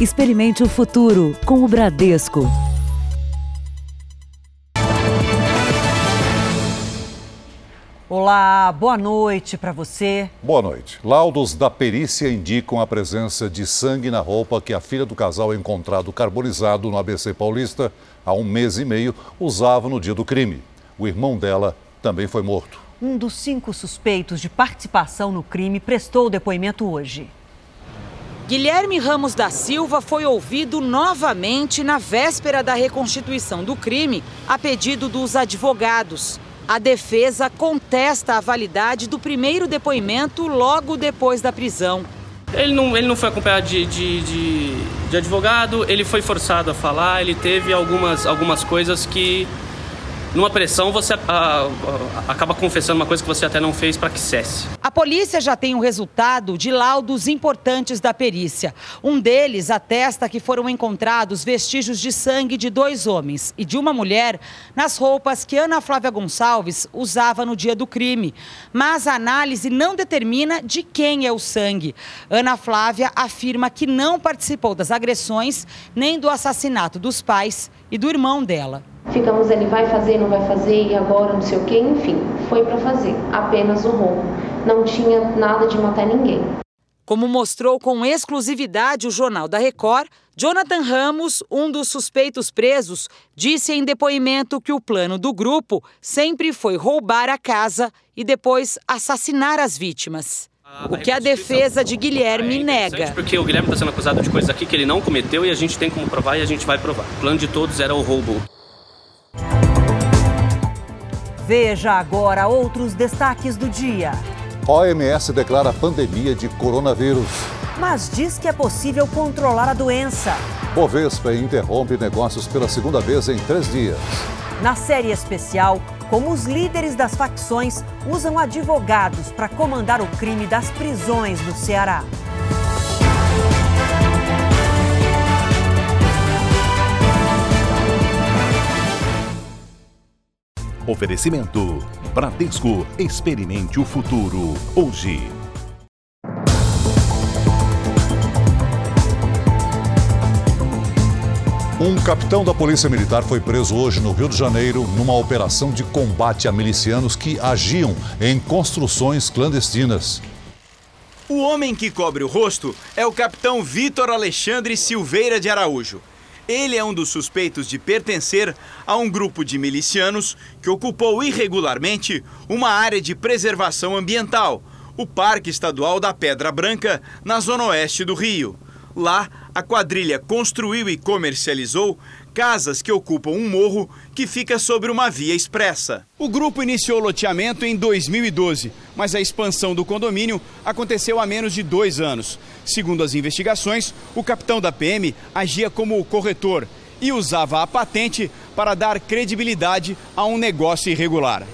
Experimente o futuro com o Bradesco. Olá, boa noite para você. Boa noite. Laudos da perícia indicam a presença de sangue na roupa que a filha do casal encontrado carbonizado no ABC Paulista há um mês e meio usava no dia do crime. O irmão dela também foi morto. Um dos cinco suspeitos de participação no crime prestou depoimento hoje. Guilherme Ramos da Silva foi ouvido novamente na véspera da reconstituição do crime, a pedido dos advogados. A defesa contesta a validade do primeiro depoimento logo depois da prisão. Ele não, ele não foi acompanhado de, de, de, de advogado, ele foi forçado a falar, ele teve algumas, algumas coisas que numa pressão você acaba confessando uma coisa que você até não fez para que cesse. A polícia já tem o um resultado de laudos importantes da perícia. Um deles atesta que foram encontrados vestígios de sangue de dois homens e de uma mulher nas roupas que Ana Flávia Gonçalves usava no dia do crime. Mas a análise não determina de quem é o sangue. Ana Flávia afirma que não participou das agressões nem do assassinato dos pais e do irmão dela. Ficamos ali, vai fazer, não vai fazer, e agora, não sei o quê, enfim, foi para fazer, apenas o roubo. Não tinha nada de matar ninguém. Como mostrou com exclusividade o Jornal da Record, Jonathan Ramos, um dos suspeitos presos, disse em depoimento que o plano do grupo sempre foi roubar a casa e depois assassinar as vítimas. O que a defesa de Guilherme é nega. Porque o Guilherme está sendo acusado de coisas aqui que ele não cometeu e a gente tem como provar e a gente vai provar. O plano de todos era o roubo. Veja agora outros destaques do dia. OMS declara pandemia de coronavírus. Mas diz que é possível controlar a doença. Bovespa interrompe negócios pela segunda vez em três dias. Na série especial, como os líderes das facções usam advogados para comandar o crime das prisões no Ceará. Oferecimento: Bradesco. Experimente o futuro. Hoje. Um capitão da Polícia Militar foi preso hoje no Rio de Janeiro numa operação de combate a milicianos que agiam em construções clandestinas. O homem que cobre o rosto é o capitão Vitor Alexandre Silveira de Araújo. Ele é um dos suspeitos de pertencer a um grupo de milicianos que ocupou irregularmente uma área de preservação ambiental, o Parque Estadual da Pedra Branca, na zona oeste do Rio. Lá, a quadrilha construiu e comercializou casas que ocupam um morro que fica sobre uma via expressa. O grupo iniciou o loteamento em 2012, mas a expansão do condomínio aconteceu há menos de dois anos. Segundo as investigações, o capitão da PM agia como corretor e usava a patente para dar credibilidade a um negócio irregular.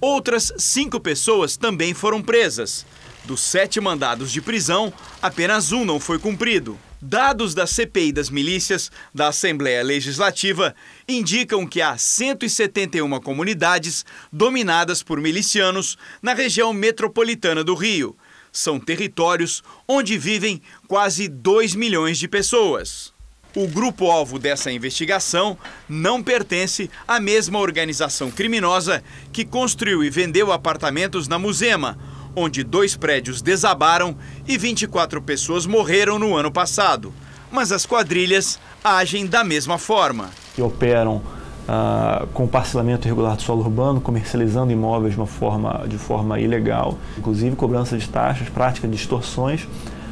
Outras cinco pessoas também foram presas. Dos sete mandados de prisão, apenas um não foi cumprido. Dados da CPI das milícias da Assembleia Legislativa indicam que há 171 comunidades dominadas por milicianos na região metropolitana do Rio. São territórios onde vivem quase 2 milhões de pessoas. O grupo-alvo dessa investigação não pertence à mesma organização criminosa que construiu e vendeu apartamentos na Musema, onde dois prédios desabaram e 24 pessoas morreram no ano passado. Mas as quadrilhas agem da mesma forma. Que operam ah, com parcelamento irregular do solo urbano, comercializando imóveis de, uma forma, de forma ilegal, inclusive cobrança de taxas, prática de extorsões,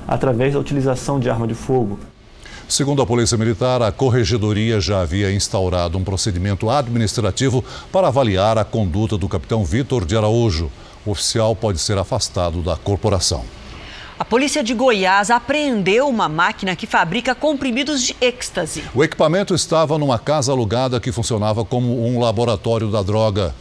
através da utilização de arma de fogo. Segundo a Polícia Militar, a Corregedoria já havia instaurado um procedimento administrativo para avaliar a conduta do capitão Vitor de Araújo o oficial pode ser afastado da corporação. A polícia de Goiás apreendeu uma máquina que fabrica comprimidos de êxtase. O equipamento estava numa casa alugada que funcionava como um laboratório da droga.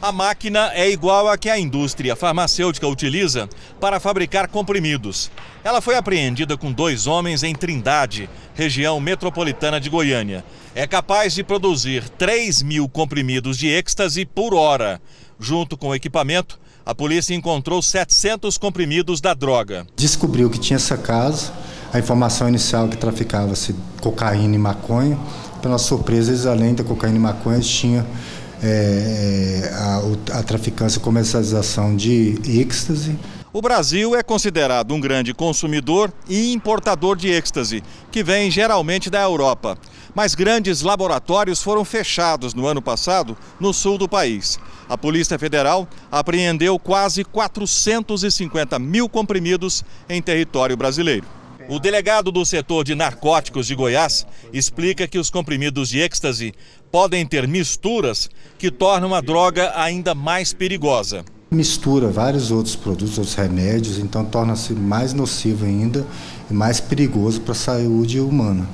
A máquina é igual à que a indústria farmacêutica utiliza para fabricar comprimidos. Ela foi apreendida com dois homens em Trindade, região metropolitana de Goiânia. É capaz de produzir 3 mil comprimidos de êxtase por hora. Junto com o equipamento, a polícia encontrou 700 comprimidos da droga. Descobriu que tinha essa casa A informação inicial que traficava-se cocaína e maconha. Para surpresa, eles, além da cocaína e maconha, tinham é, a, a traficância e comercialização de êxtase. O Brasil é considerado um grande consumidor e importador de êxtase, que vem geralmente da Europa. Mas grandes laboratórios foram fechados no ano passado no sul do país. A Polícia Federal apreendeu quase 450 mil comprimidos em território brasileiro. O delegado do setor de narcóticos de Goiás explica que os comprimidos de êxtase podem ter misturas que tornam a droga ainda mais perigosa. Mistura vários outros produtos, outros remédios, então torna-se mais nocivo ainda e mais perigoso para a saúde humana.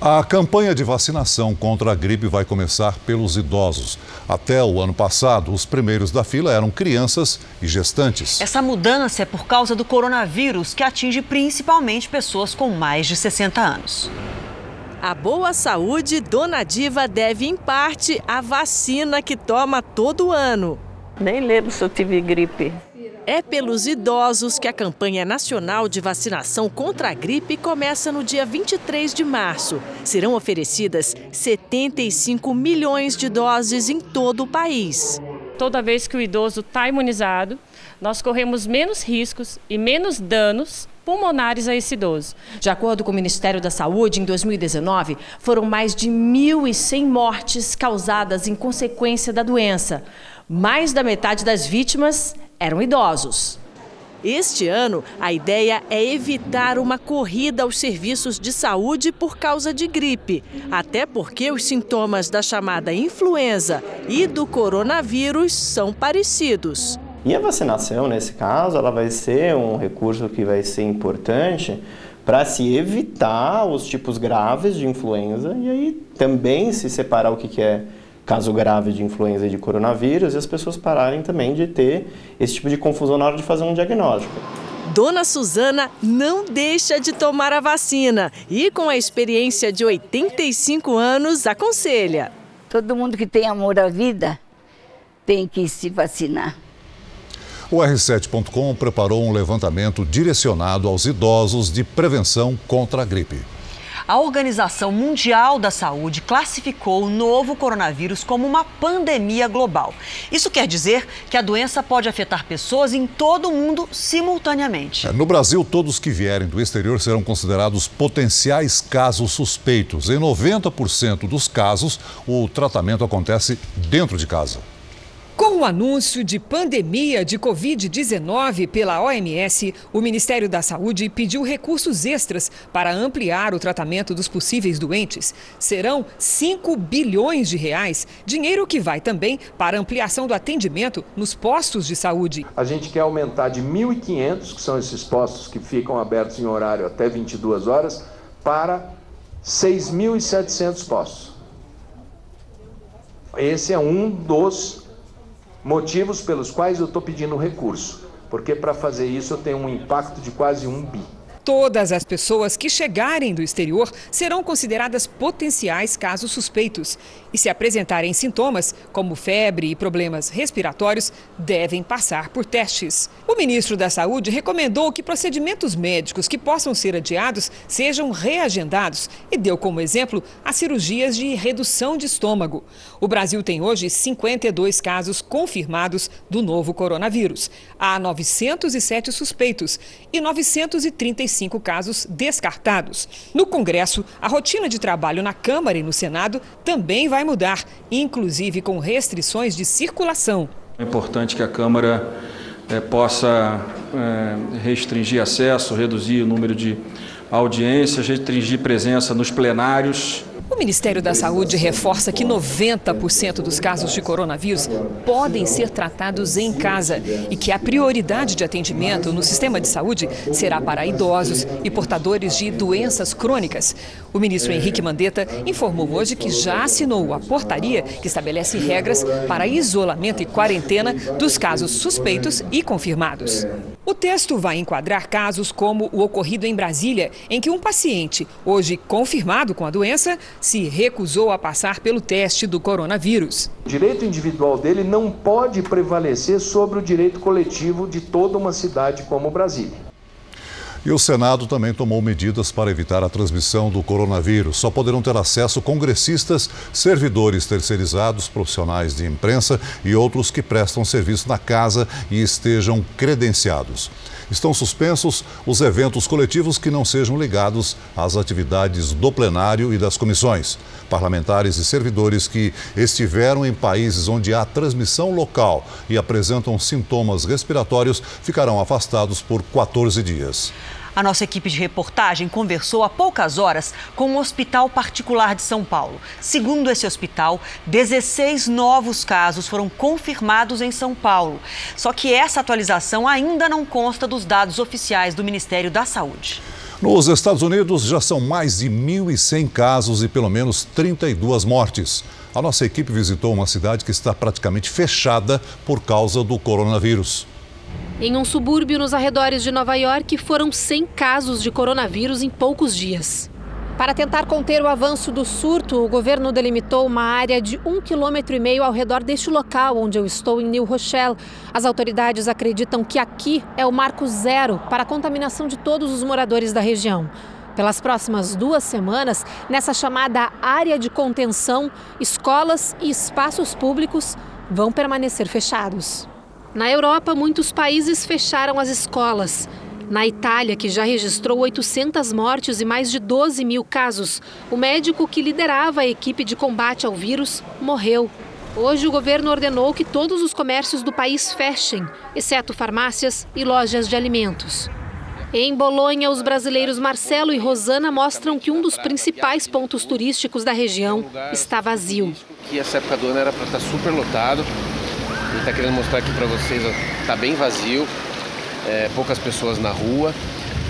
A campanha de vacinação contra a gripe vai começar pelos idosos. Até o ano passado, os primeiros da fila eram crianças e gestantes. Essa mudança é por causa do coronavírus, que atinge principalmente pessoas com mais de 60 anos. A boa saúde, Dona Diva deve, em parte, à vacina que toma todo ano. Nem lembro se eu tive gripe. É pelos idosos que a campanha nacional de vacinação contra a gripe começa no dia 23 de março. Serão oferecidas 75 milhões de doses em todo o país. Toda vez que o idoso está imunizado, nós corremos menos riscos e menos danos pulmonares a esse idoso. De acordo com o Ministério da Saúde, em 2019, foram mais de 1.100 mortes causadas em consequência da doença. Mais da metade das vítimas eram idosos. Este ano, a ideia é evitar uma corrida aos serviços de saúde por causa de gripe, até porque os sintomas da chamada influenza e do coronavírus são parecidos. E a vacinação, nesse caso, ela vai ser um recurso que vai ser importante para se evitar os tipos graves de influenza e aí também se separar o que é caso grave de influenza e de coronavírus e as pessoas pararem também de ter esse tipo de confusão na hora de fazer um diagnóstico. Dona Suzana não deixa de tomar a vacina e, com a experiência de 85 anos, aconselha. Todo mundo que tem amor à vida tem que se vacinar. O R7.com preparou um levantamento direcionado aos idosos de prevenção contra a gripe. A Organização Mundial da Saúde classificou o novo coronavírus como uma pandemia global. Isso quer dizer que a doença pode afetar pessoas em todo o mundo simultaneamente. É, no Brasil, todos que vierem do exterior serão considerados potenciais casos suspeitos. Em 90% dos casos, o tratamento acontece dentro de casa. O anúncio de pandemia de Covid-19 pela OMS, o Ministério da Saúde pediu recursos extras para ampliar o tratamento dos possíveis doentes. Serão 5 bilhões de reais, dinheiro que vai também para ampliação do atendimento nos postos de saúde. A gente quer aumentar de 1.500, que são esses postos que ficam abertos em horário até 22 horas, para 6.700 postos. Esse é um dos motivos pelos quais eu estou pedindo recurso, porque para fazer isso eu tenho um impacto de quase um bi. Todas as pessoas que chegarem do exterior serão consideradas potenciais casos suspeitos e, se apresentarem sintomas, como febre e problemas respiratórios, devem passar por testes. O ministro da Saúde recomendou que procedimentos médicos que possam ser adiados sejam reagendados e deu como exemplo as cirurgias de redução de estômago. O Brasil tem hoje 52 casos confirmados do novo coronavírus. Há 907 suspeitos e 935 casos descartados. No Congresso, a rotina de trabalho na Câmara e no Senado também vai mudar, inclusive com restrições de circulação. É importante que a Câmara é, possa é, restringir acesso, reduzir o número de audiências, restringir presença nos plenários Ministério da Saúde reforça que 90% dos casos de coronavírus podem ser tratados em casa e que a prioridade de atendimento no sistema de saúde será para idosos e portadores de doenças crônicas. O ministro Henrique Mandetta informou hoje que já assinou a portaria que estabelece regras para isolamento e quarentena dos casos suspeitos e confirmados. O texto vai enquadrar casos como o ocorrido em Brasília, em que um paciente, hoje confirmado com a doença, se recusou a passar pelo teste do coronavírus. O direito individual dele não pode prevalecer sobre o direito coletivo de toda uma cidade como Brasília. E o Senado também tomou medidas para evitar a transmissão do coronavírus. Só poderão ter acesso congressistas, servidores terceirizados, profissionais de imprensa e outros que prestam serviço na casa e estejam credenciados. Estão suspensos os eventos coletivos que não sejam ligados às atividades do plenário e das comissões. Parlamentares e servidores que estiveram em países onde há transmissão local e apresentam sintomas respiratórios ficarão afastados por 14 dias. A nossa equipe de reportagem conversou há poucas horas com um hospital particular de São Paulo. Segundo esse hospital, 16 novos casos foram confirmados em São Paulo. Só que essa atualização ainda não consta dos dados oficiais do Ministério da Saúde. Nos Estados Unidos já são mais de 1.100 casos e pelo menos 32 mortes. A nossa equipe visitou uma cidade que está praticamente fechada por causa do coronavírus. Em um subúrbio nos arredores de Nova York, foram 100 casos de coronavírus em poucos dias. Para tentar conter o avanço do surto, o governo delimitou uma área de um quilômetro e meio ao redor deste local onde eu estou, em New Rochelle. As autoridades acreditam que aqui é o marco zero para a contaminação de todos os moradores da região. Pelas próximas duas semanas, nessa chamada área de contenção, escolas e espaços públicos vão permanecer fechados. Na Europa, muitos países fecharam as escolas. Na Itália, que já registrou 800 mortes e mais de 12 mil casos, o médico que liderava a equipe de combate ao vírus morreu. Hoje, o governo ordenou que todos os comércios do país fechem, exceto farmácias e lojas de alimentos. Em Bolonha, os brasileiros Marcelo e Rosana mostram que um dos principais pontos turísticos da região está vazio. Que essa época do ano era para estar super lotado, a gente está querendo mostrar aqui para vocês, está bem vazio, é, poucas pessoas na rua,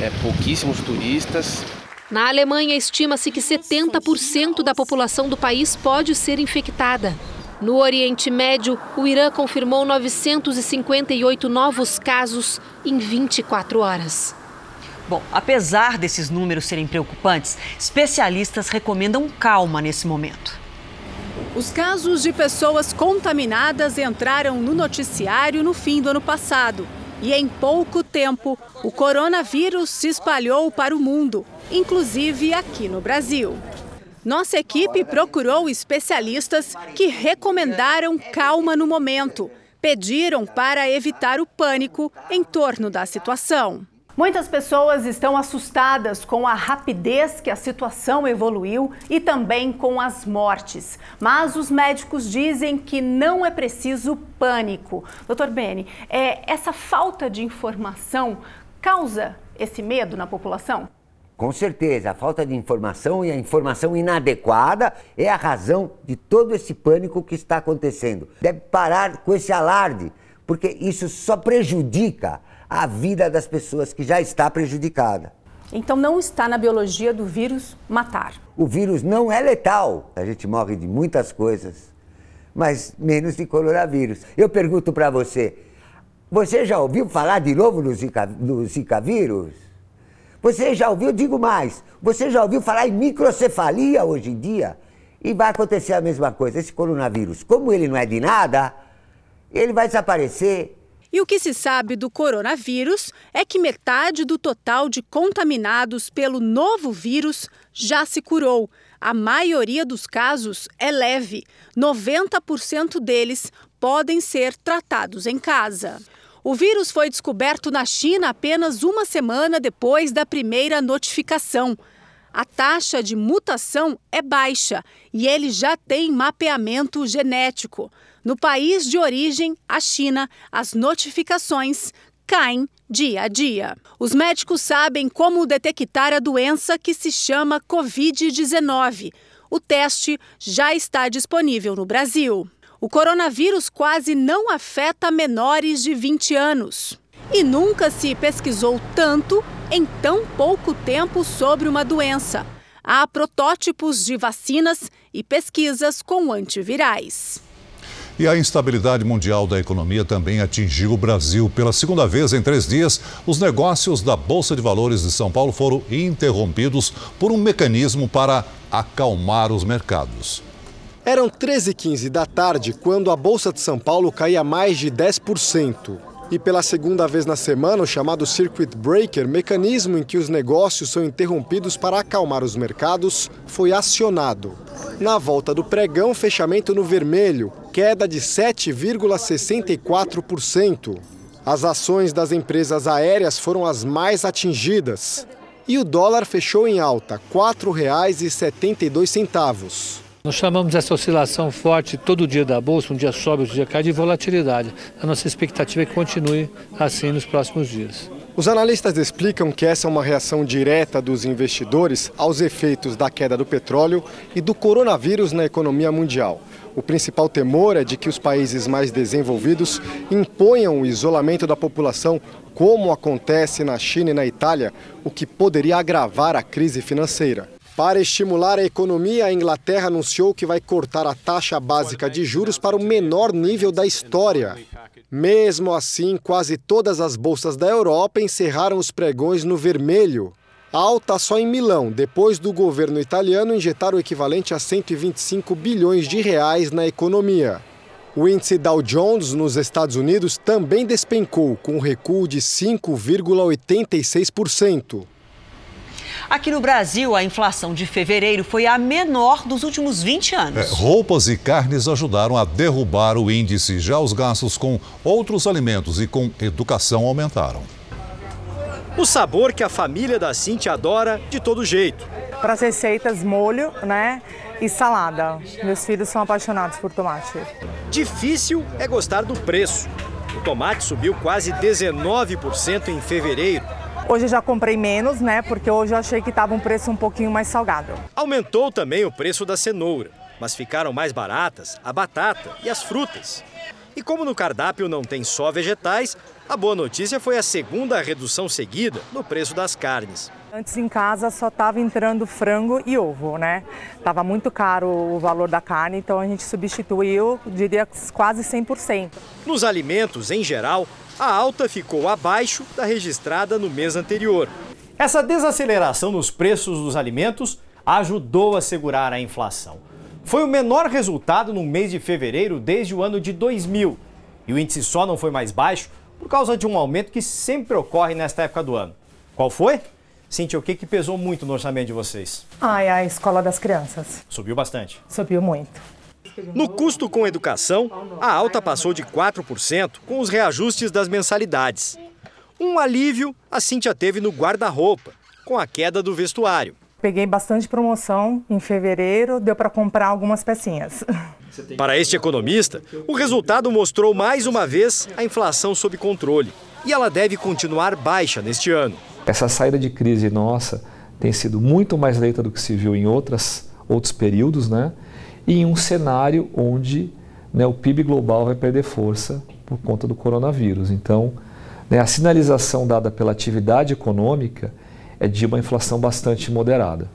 é, pouquíssimos turistas. Na Alemanha, estima-se que 70% da população do país pode ser infectada. No Oriente Médio, o Irã confirmou 958 novos casos em 24 horas. Bom, apesar desses números serem preocupantes, especialistas recomendam calma nesse momento. Os casos de pessoas contaminadas entraram no noticiário no fim do ano passado. E em pouco tempo, o coronavírus se espalhou para o mundo, inclusive aqui no Brasil. Nossa equipe procurou especialistas que recomendaram calma no momento, pediram para evitar o pânico em torno da situação. Muitas pessoas estão assustadas com a rapidez que a situação evoluiu e também com as mortes. Mas os médicos dizem que não é preciso pânico. Doutor Beni, é, essa falta de informação causa esse medo na população? Com certeza, a falta de informação e a informação inadequada é a razão de todo esse pânico que está acontecendo. Deve parar com esse alarde, porque isso só prejudica a vida das pessoas que já está prejudicada. Então não está na biologia do vírus matar. O vírus não é letal. A gente morre de muitas coisas, mas menos de coronavírus. Eu pergunto para você, você já ouviu falar de novo no Zika, no Zika vírus? Você já ouviu, digo mais, você já ouviu falar em microcefalia hoje em dia? E vai acontecer a mesma coisa. Esse coronavírus, como ele não é de nada, ele vai desaparecer e o que se sabe do coronavírus é que metade do total de contaminados pelo novo vírus já se curou. A maioria dos casos é leve. 90% deles podem ser tratados em casa. O vírus foi descoberto na China apenas uma semana depois da primeira notificação. A taxa de mutação é baixa e ele já tem mapeamento genético. No país de origem, a China, as notificações caem dia a dia. Os médicos sabem como detectar a doença que se chama Covid-19. O teste já está disponível no Brasil. O coronavírus quase não afeta menores de 20 anos. E nunca se pesquisou tanto em tão pouco tempo sobre uma doença. Há protótipos de vacinas e pesquisas com antivirais. E a instabilidade mundial da economia também atingiu o Brasil. Pela segunda vez em três dias, os negócios da Bolsa de Valores de São Paulo foram interrompidos por um mecanismo para acalmar os mercados. Eram 13h15 da tarde quando a Bolsa de São Paulo caía mais de 10%. E pela segunda vez na semana, o chamado Circuit Breaker, mecanismo em que os negócios são interrompidos para acalmar os mercados, foi acionado. Na volta do pregão, fechamento no vermelho, queda de 7,64%. As ações das empresas aéreas foram as mais atingidas. E o dólar fechou em alta, R$ 4,72. Nós chamamos essa oscilação forte todo dia da Bolsa, um dia sobe, outro dia cai, de volatilidade. A nossa expectativa é que continue assim nos próximos dias. Os analistas explicam que essa é uma reação direta dos investidores aos efeitos da queda do petróleo e do coronavírus na economia mundial. O principal temor é de que os países mais desenvolvidos imponham o isolamento da população, como acontece na China e na Itália, o que poderia agravar a crise financeira. Para estimular a economia, a Inglaterra anunciou que vai cortar a taxa básica de juros para o menor nível da história. Mesmo assim, quase todas as bolsas da Europa encerraram os pregões no vermelho. Alta só em Milão, depois do governo italiano injetar o equivalente a 125 bilhões de reais na economia. O índice Dow Jones nos Estados Unidos também despencou, com um recuo de 5,86%. Aqui no Brasil, a inflação de fevereiro foi a menor dos últimos 20 anos. É, roupas e carnes ajudaram a derrubar o índice. Já os gastos com outros alimentos e com educação aumentaram. O sabor que a família da Cintia adora de todo jeito. Para as receitas, molho, né? E salada. Meus filhos são apaixonados por tomate. Difícil é gostar do preço. O tomate subiu quase 19% em fevereiro. Hoje já comprei menos, né? Porque hoje eu achei que estava um preço um pouquinho mais salgado. Aumentou também o preço da cenoura, mas ficaram mais baratas a batata e as frutas. E como no cardápio não tem só vegetais, a boa notícia foi a segunda redução seguida no preço das carnes. Antes em casa só estava entrando frango e ovo, né? Tava muito caro o valor da carne, então a gente substituiu, diria quase 100%. Nos alimentos, em geral, a alta ficou abaixo da registrada no mês anterior. Essa desaceleração nos preços dos alimentos ajudou a segurar a inflação. Foi o menor resultado no mês de fevereiro desde o ano de 2000. E o índice só não foi mais baixo por causa de um aumento que sempre ocorre nesta época do ano. Qual foi? Cintia, o que, que pesou muito no orçamento de vocês? Ai, a escola das crianças. Subiu bastante. Subiu muito. No custo com educação, a alta passou de 4% com os reajustes das mensalidades. Um alívio a Cintia teve no guarda-roupa, com a queda do vestuário. Peguei bastante promoção em fevereiro, deu para comprar algumas pecinhas. Para este economista, o resultado mostrou mais uma vez a inflação sob controle. E ela deve continuar baixa neste ano. Essa saída de crise nossa tem sido muito mais lenta do que se viu em outras, outros períodos, né? e em um cenário onde né, o PIB global vai perder força por conta do coronavírus. Então, né, a sinalização dada pela atividade econômica é de uma inflação bastante moderada.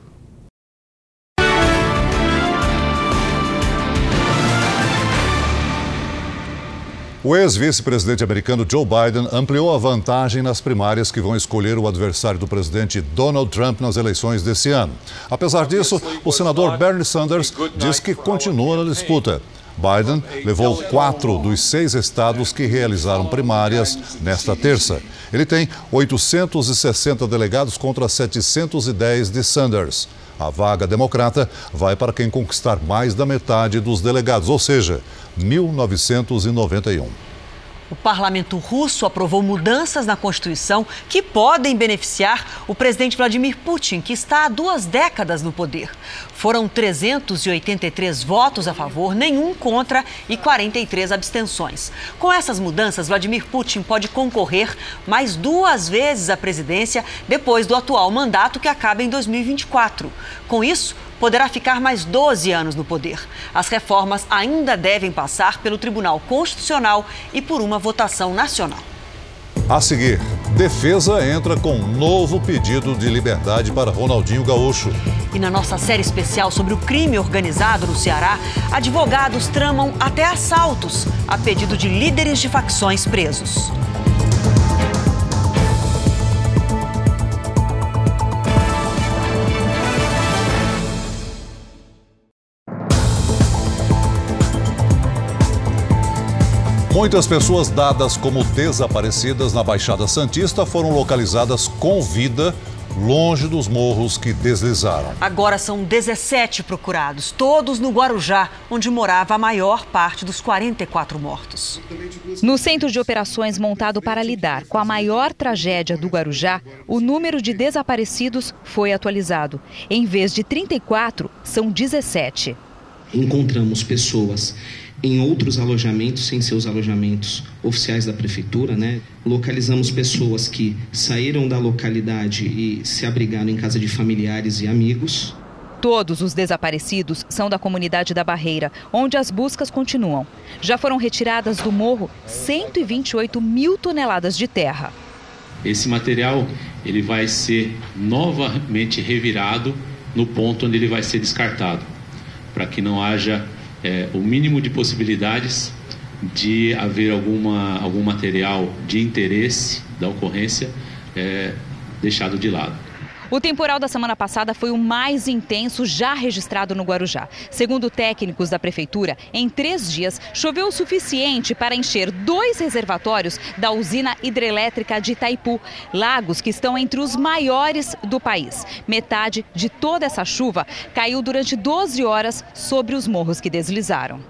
O ex-vice-presidente americano Joe Biden ampliou a vantagem nas primárias que vão escolher o adversário do presidente Donald Trump nas eleições desse ano. Apesar disso, o senador Bernie Sanders diz que continua na disputa. Biden levou quatro dos seis estados que realizaram primárias nesta terça. Ele tem 860 delegados contra 710 de Sanders. A vaga democrata vai para quem conquistar mais da metade dos delegados, ou seja, 1991. O parlamento russo aprovou mudanças na Constituição que podem beneficiar o presidente Vladimir Putin, que está há duas décadas no poder. Foram 383 votos a favor, nenhum contra e 43 abstenções. Com essas mudanças, Vladimir Putin pode concorrer mais duas vezes à presidência depois do atual mandato que acaba em 2024. Com isso, poderá ficar mais 12 anos no poder. As reformas ainda devem passar pelo Tribunal Constitucional e por uma votação nacional. A seguir, defesa entra com um novo pedido de liberdade para Ronaldinho Gaúcho. E na nossa série especial sobre o crime organizado no Ceará, advogados tramam até assaltos a pedido de líderes de facções presos. Muitas pessoas dadas como desaparecidas na Baixada Santista foram localizadas com vida longe dos morros que deslizaram. Agora são 17 procurados, todos no Guarujá, onde morava a maior parte dos 44 mortos. No centro de operações montado para lidar com a maior tragédia do Guarujá, o número de desaparecidos foi atualizado. Em vez de 34, são 17. Encontramos pessoas em outros alojamentos, sem seus alojamentos oficiais da prefeitura, né? Localizamos pessoas que saíram da localidade e se abrigaram em casa de familiares e amigos. Todos os desaparecidos são da comunidade da Barreira, onde as buscas continuam. Já foram retiradas do morro 128 mil toneladas de terra. Esse material ele vai ser novamente revirado no ponto onde ele vai ser descartado, para que não haja é, o mínimo de possibilidades de haver alguma, algum material de interesse da ocorrência é, deixado de lado. O temporal da semana passada foi o mais intenso já registrado no Guarujá. Segundo técnicos da prefeitura, em três dias choveu o suficiente para encher dois reservatórios da usina hidrelétrica de Itaipu, lagos que estão entre os maiores do país. Metade de toda essa chuva caiu durante 12 horas sobre os morros que deslizaram.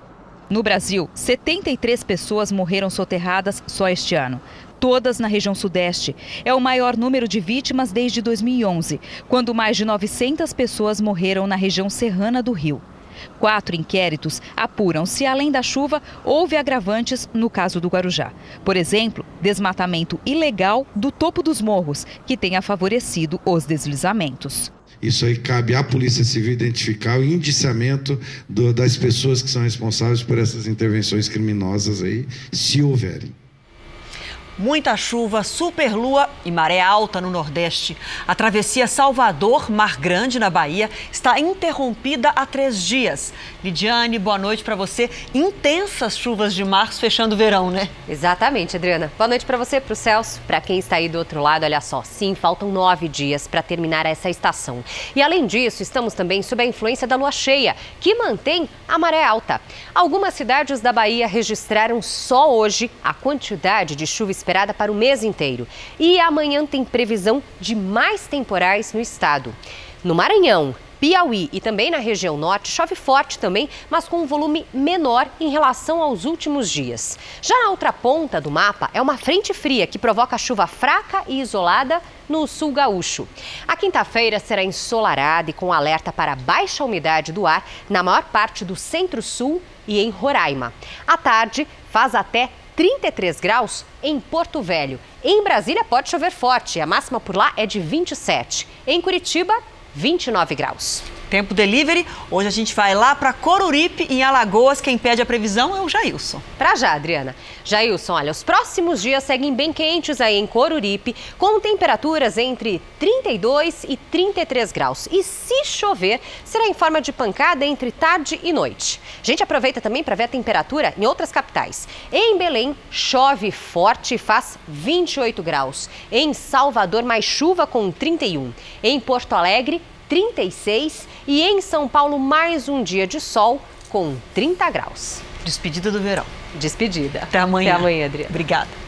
No Brasil, 73 pessoas morreram soterradas só este ano todas na região sudeste. É o maior número de vítimas desde 2011, quando mais de 900 pessoas morreram na região serrana do Rio. Quatro inquéritos apuram se, além da chuva, houve agravantes no caso do Guarujá. Por exemplo, desmatamento ilegal do topo dos morros, que tenha favorecido os deslizamentos. Isso aí cabe à Polícia Civil identificar o indiciamento do, das pessoas que são responsáveis por essas intervenções criminosas aí, se houverem. Muita chuva, superlua e maré alta no Nordeste. A travessia Salvador-Mar Grande, na Bahia, está interrompida há três dias. Lidiane, boa noite para você. Intensas chuvas de março fechando o verão, né? Exatamente, Adriana. Boa noite para você, para o Celso. Para quem está aí do outro lado, olha só. Sim, faltam nove dias para terminar essa estação. E além disso, estamos também sob a influência da lua cheia, que mantém a maré alta. Algumas cidades da Bahia registraram só hoje a quantidade de chuva esperada para o mês inteiro. E amanhã tem previsão de mais temporais no estado. No Maranhão, Piauí e também na região norte chove forte também, mas com um volume menor em relação aos últimos dias. Já na outra ponta do mapa é uma frente fria que provoca chuva fraca e isolada no sul gaúcho. A quinta-feira será ensolarada e com alerta para baixa umidade do ar na maior parte do centro-sul e em Roraima. À tarde faz até 33 graus em Porto Velho. Em Brasília pode chover forte, a máxima por lá é de 27. Em Curitiba, 29 graus. Tempo delivery. Hoje a gente vai lá para Coruripe, em Alagoas. Quem pede a previsão é o Jailson. Para já, Adriana. Jailson, olha, os próximos dias seguem bem quentes aí em Coruripe, com temperaturas entre 32 e 33 graus. E se chover, será em forma de pancada entre tarde e noite. A gente aproveita também para ver a temperatura em outras capitais. Em Belém, chove forte e faz 28 graus. Em Salvador, mais chuva com 31. Em Porto Alegre, 36 e em São Paulo mais um dia de sol com 30 graus. Despedida do verão. Despedida. Até amanhã. Até amanhã, Adriana. Obrigada.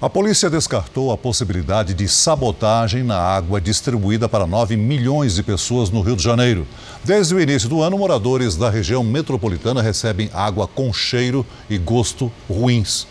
A polícia descartou a possibilidade de sabotagem na água distribuída para 9 milhões de pessoas no Rio de Janeiro. Desde o início do ano, moradores da região metropolitana recebem água com cheiro e gosto ruins.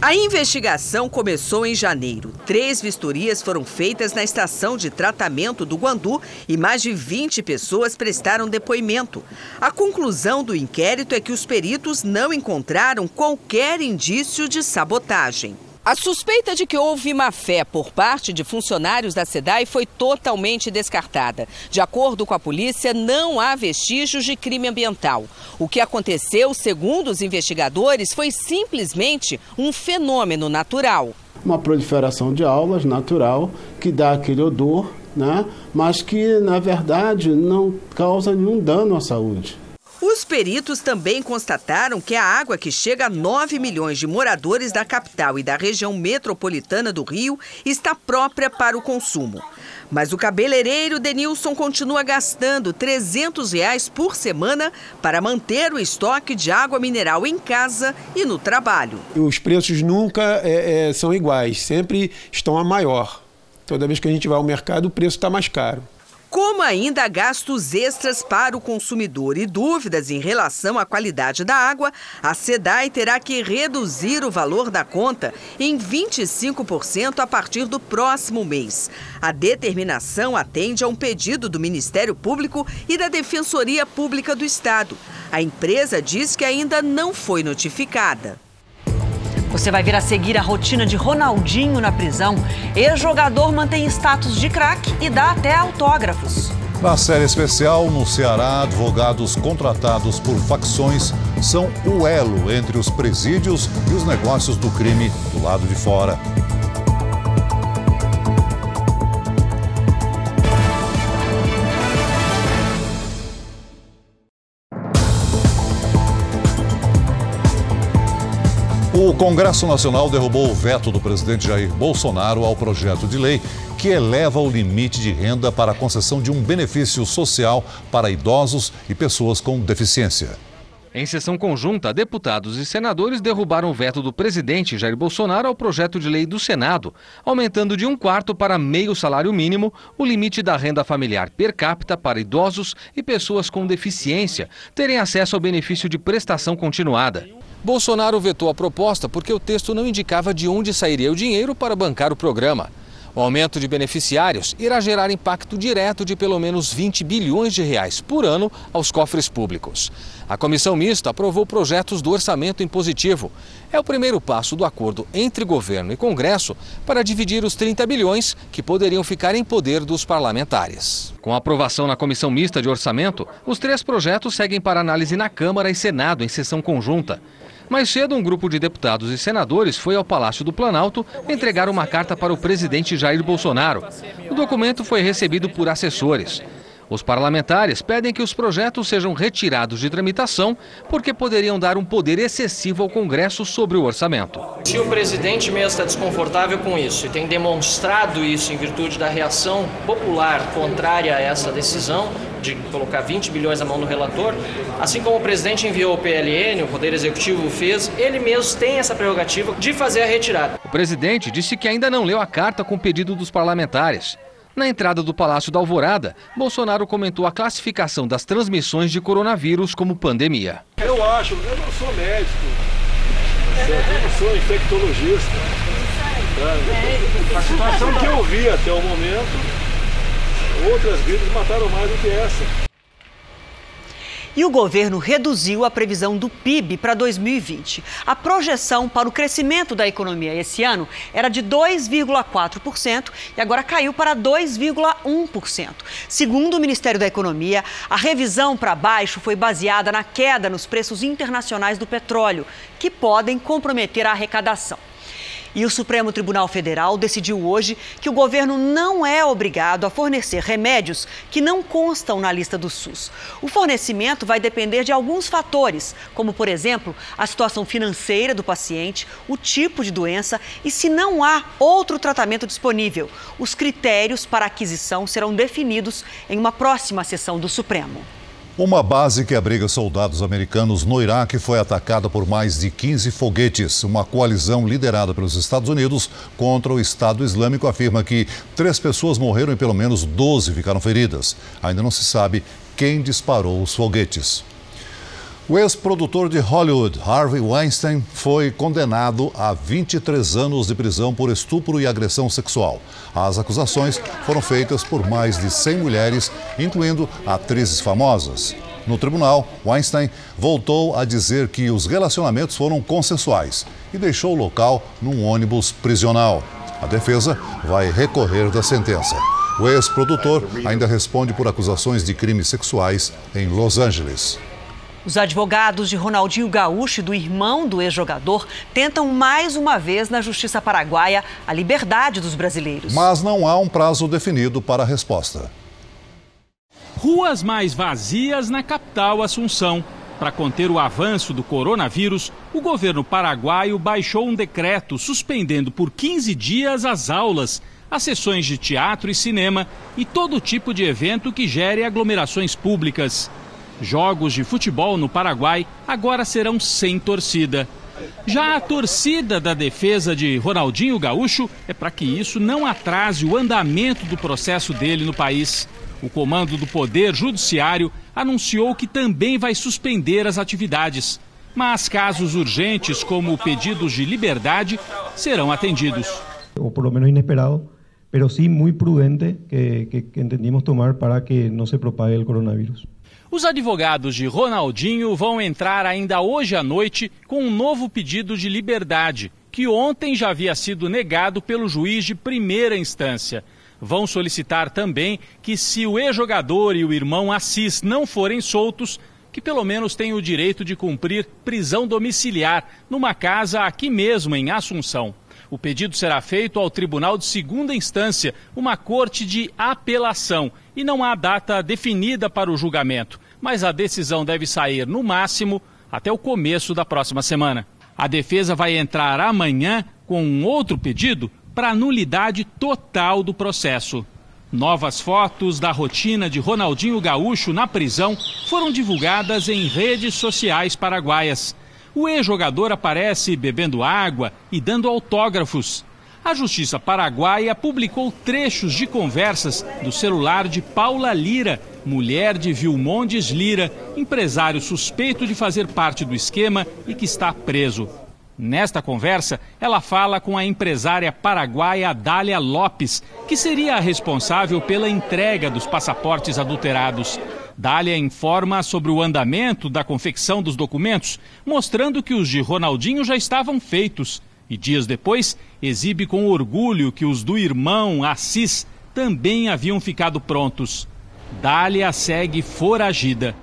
A investigação começou em janeiro. Três vistorias foram feitas na estação de tratamento do Guandu e mais de 20 pessoas prestaram depoimento. A conclusão do inquérito é que os peritos não encontraram qualquer indício de sabotagem. A suspeita de que houve má fé por parte de funcionários da SEDAI foi totalmente descartada. De acordo com a polícia, não há vestígios de crime ambiental. O que aconteceu, segundo os investigadores, foi simplesmente um fenômeno natural. Uma proliferação de algas natural que dá aquele odor, né? mas que, na verdade, não causa nenhum dano à saúde. Os peritos também constataram que a água que chega a 9 milhões de moradores da capital e da região metropolitana do Rio está própria para o consumo. Mas o cabeleireiro Denilson continua gastando 300 reais por semana para manter o estoque de água mineral em casa e no trabalho. Os preços nunca é, é, são iguais, sempre estão a maior. Toda vez que a gente vai ao mercado, o preço está mais caro. Como ainda gastos extras para o consumidor e dúvidas em relação à qualidade da água, a SEDAI terá que reduzir o valor da conta em 25% a partir do próximo mês. A determinação atende a um pedido do Ministério Público e da Defensoria Pública do Estado. A empresa diz que ainda não foi notificada. Você vai ver a seguir a rotina de Ronaldinho na prisão. Ex-jogador mantém status de craque e dá até autógrafos. Na série especial, no Ceará, advogados contratados por facções são o elo entre os presídios e os negócios do crime do lado de fora. Congresso Nacional derrubou o veto do presidente Jair Bolsonaro ao projeto de lei que eleva o limite de renda para a concessão de um benefício social para idosos e pessoas com deficiência. Em sessão conjunta, deputados e senadores derrubaram o veto do presidente Jair Bolsonaro ao projeto de lei do Senado, aumentando de um quarto para meio salário mínimo o limite da renda familiar per capita para idosos e pessoas com deficiência terem acesso ao benefício de prestação continuada. Bolsonaro vetou a proposta porque o texto não indicava de onde sairia o dinheiro para bancar o programa. O aumento de beneficiários irá gerar impacto direto de pelo menos 20 bilhões de reais por ano aos cofres públicos. A comissão mista aprovou projetos do orçamento impositivo. É o primeiro passo do acordo entre governo e Congresso para dividir os 30 bilhões que poderiam ficar em poder dos parlamentares. Com a aprovação na comissão mista de orçamento, os três projetos seguem para análise na Câmara e Senado em sessão conjunta. Mais cedo, um grupo de deputados e senadores foi ao Palácio do Planalto entregar uma carta para o presidente Jair Bolsonaro. O documento foi recebido por assessores. Os parlamentares pedem que os projetos sejam retirados de tramitação porque poderiam dar um poder excessivo ao Congresso sobre o orçamento. Se o presidente mesmo está desconfortável com isso e tem demonstrado isso em virtude da reação popular contrária a essa decisão de colocar 20 bilhões na mão do relator, assim como o presidente enviou o PLN, o Poder Executivo fez, ele mesmo tem essa prerrogativa de fazer a retirada. O presidente disse que ainda não leu a carta com o pedido dos parlamentares. Na entrada do Palácio da Alvorada, Bolsonaro comentou a classificação das transmissões de coronavírus como pandemia. Eu acho, eu não sou médico, eu não sou infectologista. A situação que eu vi até o momento, outras vidas mataram mais do que essa. E o governo reduziu a previsão do PIB para 2020. A projeção para o crescimento da economia esse ano era de 2,4% e agora caiu para 2,1%. Segundo o Ministério da Economia, a revisão para baixo foi baseada na queda nos preços internacionais do petróleo, que podem comprometer a arrecadação. E o Supremo Tribunal Federal decidiu hoje que o governo não é obrigado a fornecer remédios que não constam na lista do SUS. O fornecimento vai depender de alguns fatores, como, por exemplo, a situação financeira do paciente, o tipo de doença e se não há outro tratamento disponível. Os critérios para aquisição serão definidos em uma próxima sessão do Supremo. Uma base que abriga soldados americanos no Iraque foi atacada por mais de 15 foguetes. Uma coalizão liderada pelos Estados Unidos contra o Estado Islâmico afirma que três pessoas morreram e pelo menos 12 ficaram feridas. Ainda não se sabe quem disparou os foguetes. O ex-produtor de Hollywood, Harvey Weinstein, foi condenado a 23 anos de prisão por estupro e agressão sexual. As acusações foram feitas por mais de 100 mulheres, incluindo atrizes famosas. No tribunal, Weinstein voltou a dizer que os relacionamentos foram consensuais e deixou o local num ônibus prisional. A defesa vai recorrer da sentença. O ex-produtor ainda responde por acusações de crimes sexuais em Los Angeles. Os advogados de Ronaldinho Gaúcho e do irmão do ex-jogador tentam mais uma vez na justiça paraguaia a liberdade dos brasileiros. Mas não há um prazo definido para a resposta. Ruas mais vazias na capital Assunção. Para conter o avanço do coronavírus, o governo paraguaio baixou um decreto suspendendo por 15 dias as aulas, as sessões de teatro e cinema e todo tipo de evento que gere aglomerações públicas. Jogos de futebol no Paraguai agora serão sem torcida. Já a torcida da defesa de Ronaldinho Gaúcho é para que isso não atrase o andamento do processo dele no país. O comando do Poder Judiciário anunciou que também vai suspender as atividades. Mas casos urgentes, como pedidos de liberdade, serão atendidos. Ou pelo menos inesperado, mas sim muito prudente que, que, que entendimos tomar para que não se propague o coronavírus. Os advogados de Ronaldinho vão entrar ainda hoje à noite com um novo pedido de liberdade, que ontem já havia sido negado pelo juiz de primeira instância. Vão solicitar também que, se o ex-jogador e o irmão Assis não forem soltos, que pelo menos tenham o direito de cumprir prisão domiciliar numa casa aqui mesmo em Assunção. O pedido será feito ao Tribunal de Segunda Instância, uma corte de apelação, e não há data definida para o julgamento, mas a decisão deve sair no máximo até o começo da próxima semana. A defesa vai entrar amanhã com um outro pedido para nulidade total do processo. Novas fotos da rotina de Ronaldinho Gaúcho na prisão foram divulgadas em redes sociais paraguaias. O ex-jogador aparece bebendo água e dando autógrafos. A Justiça Paraguaia publicou trechos de conversas do celular de Paula Lira, mulher de Vilmondes Lira, empresário suspeito de fazer parte do esquema e que está preso. Nesta conversa, ela fala com a empresária paraguaia Dália Lopes, que seria a responsável pela entrega dos passaportes adulterados. Dália informa sobre o andamento da confecção dos documentos, mostrando que os de Ronaldinho já estavam feitos. E dias depois, exibe com orgulho que os do irmão Assis também haviam ficado prontos. Dália segue foragida.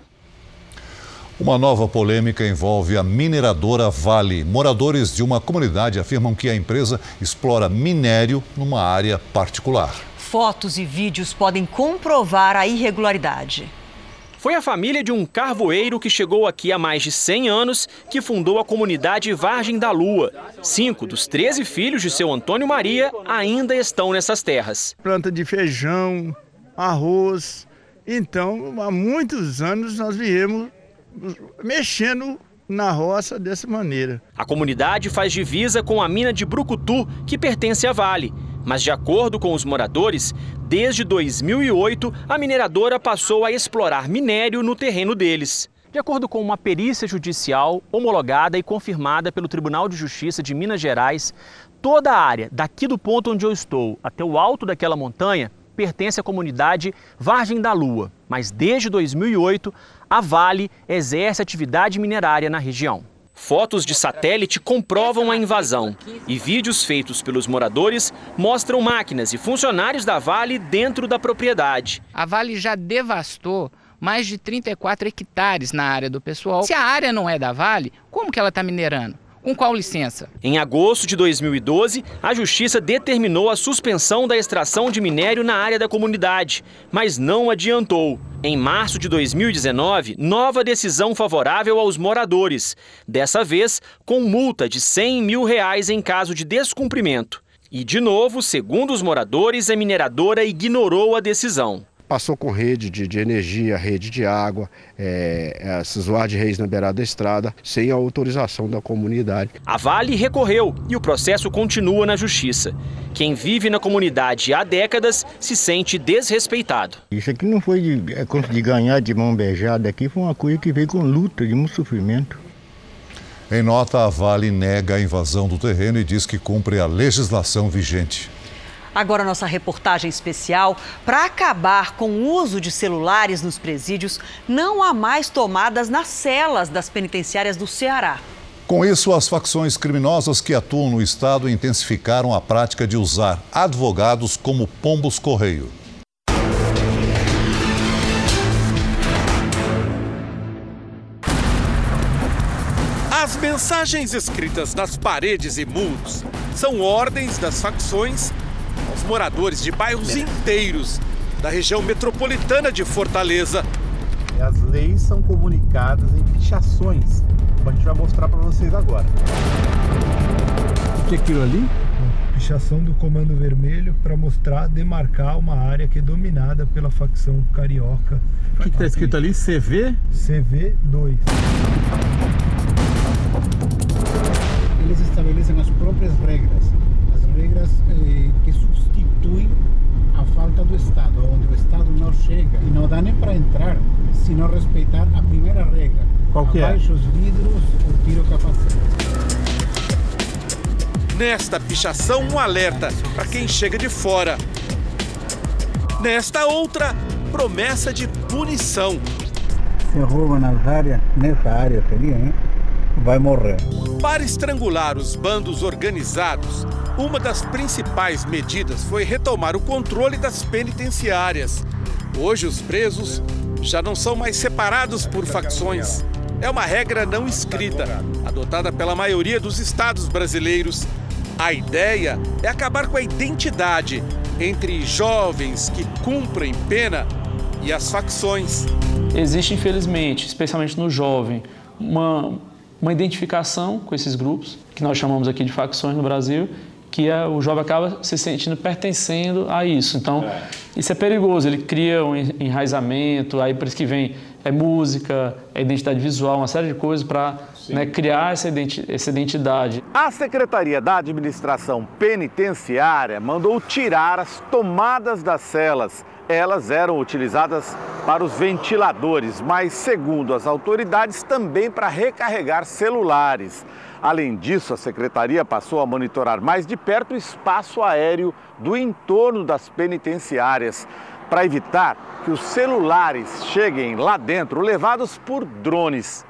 Uma nova polêmica envolve a mineradora Vale. Moradores de uma comunidade afirmam que a empresa explora minério numa área particular. Fotos e vídeos podem comprovar a irregularidade. Foi a família de um carvoeiro que chegou aqui há mais de 100 anos que fundou a comunidade Vargem da Lua. Cinco dos 13 filhos de seu Antônio Maria ainda estão nessas terras. Planta de feijão, arroz. Então, há muitos anos nós viemos mexendo na roça dessa maneira. A comunidade faz divisa com a mina de Brucutu, que pertence à Vale. Mas, de acordo com os moradores, desde 2008 a mineradora passou a explorar minério no terreno deles. De acordo com uma perícia judicial homologada e confirmada pelo Tribunal de Justiça de Minas Gerais, toda a área, daqui do ponto onde eu estou até o alto daquela montanha, pertence à comunidade Vargem da Lua. Mas desde 2008, a Vale exerce atividade minerária na região. Fotos de satélite comprovam a invasão e vídeos feitos pelos moradores mostram máquinas e funcionários da Vale dentro da propriedade. A Vale já devastou mais de 34 hectares na área do pessoal. Se a área não é da Vale, como que ela está minerando? Com qual licença? Em agosto de 2012, a Justiça determinou a suspensão da extração de minério na área da comunidade, mas não adiantou. Em março de 2019, nova decisão favorável aos moradores, dessa vez com multa de 100 mil reais em caso de descumprimento. E, de novo, segundo os moradores, a mineradora ignorou a decisão passou com rede de, de energia, rede de água, é, esses de reis na beirada da estrada, sem a autorização da comunidade. A Vale recorreu e o processo continua na justiça. Quem vive na comunidade há décadas se sente desrespeitado. Isso aqui não foi de, é, de ganhar de mão beijada, aqui foi uma coisa que veio com luta, de muito sofrimento. Em nota, a Vale nega a invasão do terreno e diz que cumpre a legislação vigente. Agora, nossa reportagem especial. Para acabar com o uso de celulares nos presídios, não há mais tomadas nas celas das penitenciárias do Ceará. Com isso, as facções criminosas que atuam no estado intensificaram a prática de usar advogados como pombos correio. As mensagens escritas nas paredes e muros são ordens das facções aos moradores de bairros inteiros da região metropolitana de Fortaleza. As leis são comunicadas em fichações, como a gente vai mostrar para vocês agora. O que é aquilo ali? Fichação do Comando Vermelho para mostrar, demarcar uma área que é dominada pela facção carioca. O que está escrito ali? CV? CV2. Eles estabelecem as próprias regras, as regras eh, que substituem a falta do Estado, onde o Estado não chega e não dá nem para entrar se não respeitar a primeira regra. Qual que Abaixo é? os vidros, o tiro capacete. Nesta pichação, um alerta para quem chega de fora. Nesta outra, promessa de punição. Se rouba nas áreas, nessa área seria, hein? Vai morrer. Para estrangular os bandos organizados, uma das principais medidas foi retomar o controle das penitenciárias. Hoje, os presos já não são mais separados por facções. É uma regra não escrita, adotada pela maioria dos estados brasileiros. A ideia é acabar com a identidade entre jovens que cumprem pena e as facções. Existe, infelizmente, especialmente no jovem, uma, uma identificação com esses grupos, que nós chamamos aqui de facções no Brasil, que é, o jovem acaba se sentindo pertencendo a isso. Então, é. isso é perigoso, ele cria um enraizamento, aí por isso que vem é música, é identidade visual, uma série de coisas para né, criar essa, identi essa identidade. A Secretaria da Administração Penitenciária mandou tirar as tomadas das celas. Elas eram utilizadas para os ventiladores, mas, segundo as autoridades, também para recarregar celulares. Além disso, a secretaria passou a monitorar mais de perto o espaço aéreo do entorno das penitenciárias para evitar que os celulares cheguem lá dentro levados por drones.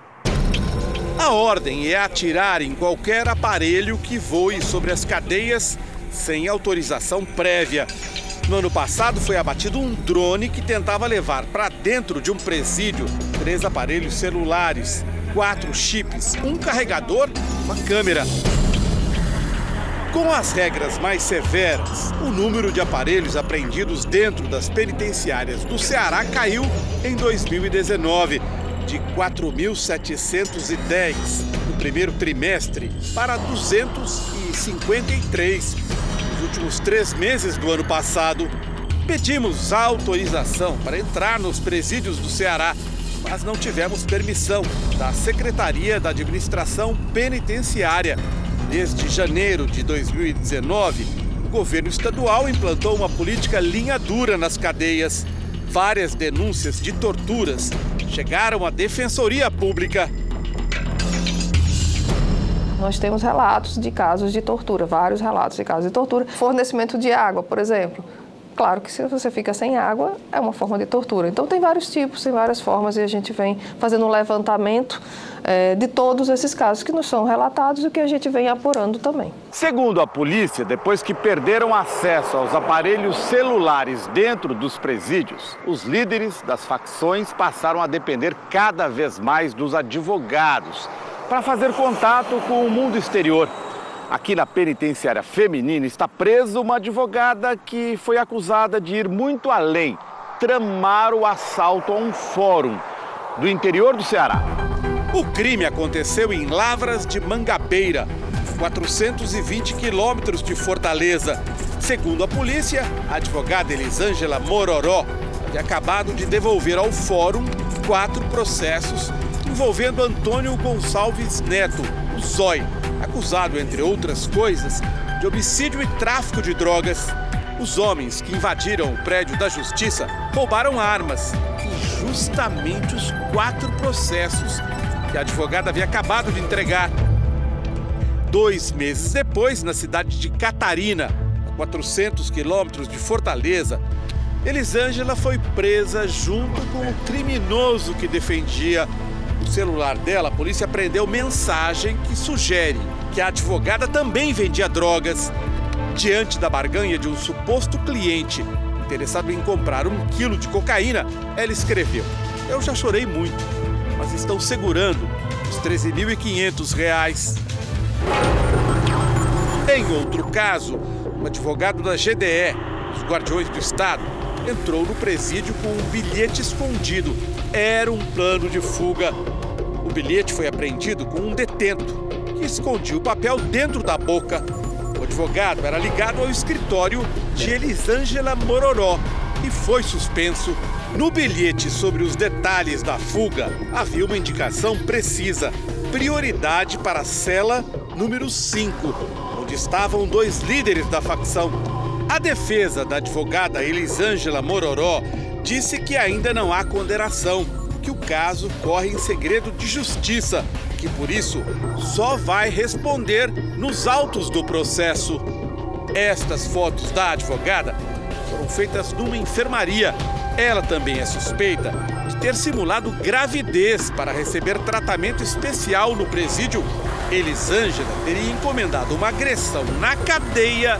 A ordem é atirar em qualquer aparelho que voe sobre as cadeias sem autorização prévia. No ano passado foi abatido um drone que tentava levar para dentro de um presídio três aparelhos celulares, quatro chips, um carregador, uma câmera. Com as regras mais severas, o número de aparelhos apreendidos dentro das penitenciárias do Ceará caiu em 2019, de 4.710 no primeiro trimestre para 253 nos últimos três meses do ano passado. Pedimos autorização para entrar nos presídios do Ceará, mas não tivemos permissão da Secretaria da Administração Penitenciária. Desde janeiro de 2019, o governo estadual implantou uma política linha dura nas cadeias. Várias denúncias de torturas chegaram à Defensoria Pública. Nós temos relatos de casos de tortura, vários relatos de casos de tortura. Fornecimento de água, por exemplo. Claro que se você fica sem água, é uma forma de tortura. Então, tem vários tipos, tem várias formas, e a gente vem fazendo um levantamento é, de todos esses casos que nos são relatados e que a gente vem apurando também. Segundo a polícia, depois que perderam acesso aos aparelhos celulares dentro dos presídios, os líderes das facções passaram a depender cada vez mais dos advogados para fazer contato com o mundo exterior. Aqui na penitenciária feminina está presa uma advogada que foi acusada de ir muito além, tramar o assalto a um fórum do interior do Ceará. O crime aconteceu em Lavras de Mangabeira, 420 quilômetros de Fortaleza. Segundo a polícia, a advogada Elisângela Mororó havia acabado de devolver ao fórum quatro processos envolvendo Antônio Gonçalves Neto, o Zói, acusado, entre outras coisas, de homicídio e tráfico de drogas. Os homens que invadiram o prédio da justiça roubaram armas e justamente os quatro processos que a advogada havia acabado de entregar. Dois meses depois, na cidade de Catarina, a 400 quilômetros de Fortaleza, Elisângela foi presa junto com o criminoso que defendia o celular dela, a polícia prendeu mensagem que sugere que a advogada também vendia drogas. Diante da barganha de um suposto cliente interessado em comprar um quilo de cocaína, ela escreveu: Eu já chorei muito, mas estão segurando os 13.500 reais. Em outro caso, um advogado da GDE, os Guardiões do Estado, entrou no presídio com um bilhete escondido. Era um plano de fuga. O bilhete foi apreendido com um detento, que escondia o papel dentro da boca. O advogado era ligado ao escritório de Elisângela Mororó e foi suspenso. No bilhete sobre os detalhes da fuga havia uma indicação precisa: prioridade para a cela número 5, onde estavam dois líderes da facção. A defesa da advogada Elisângela Mororó disse que ainda não há condenação, que o caso corre em segredo de justiça, que por isso só vai responder nos autos do processo. Estas fotos da advogada foram feitas numa enfermaria. Ela também é suspeita de ter simulado gravidez para receber tratamento especial no presídio. Elisângela teria encomendado uma agressão na cadeia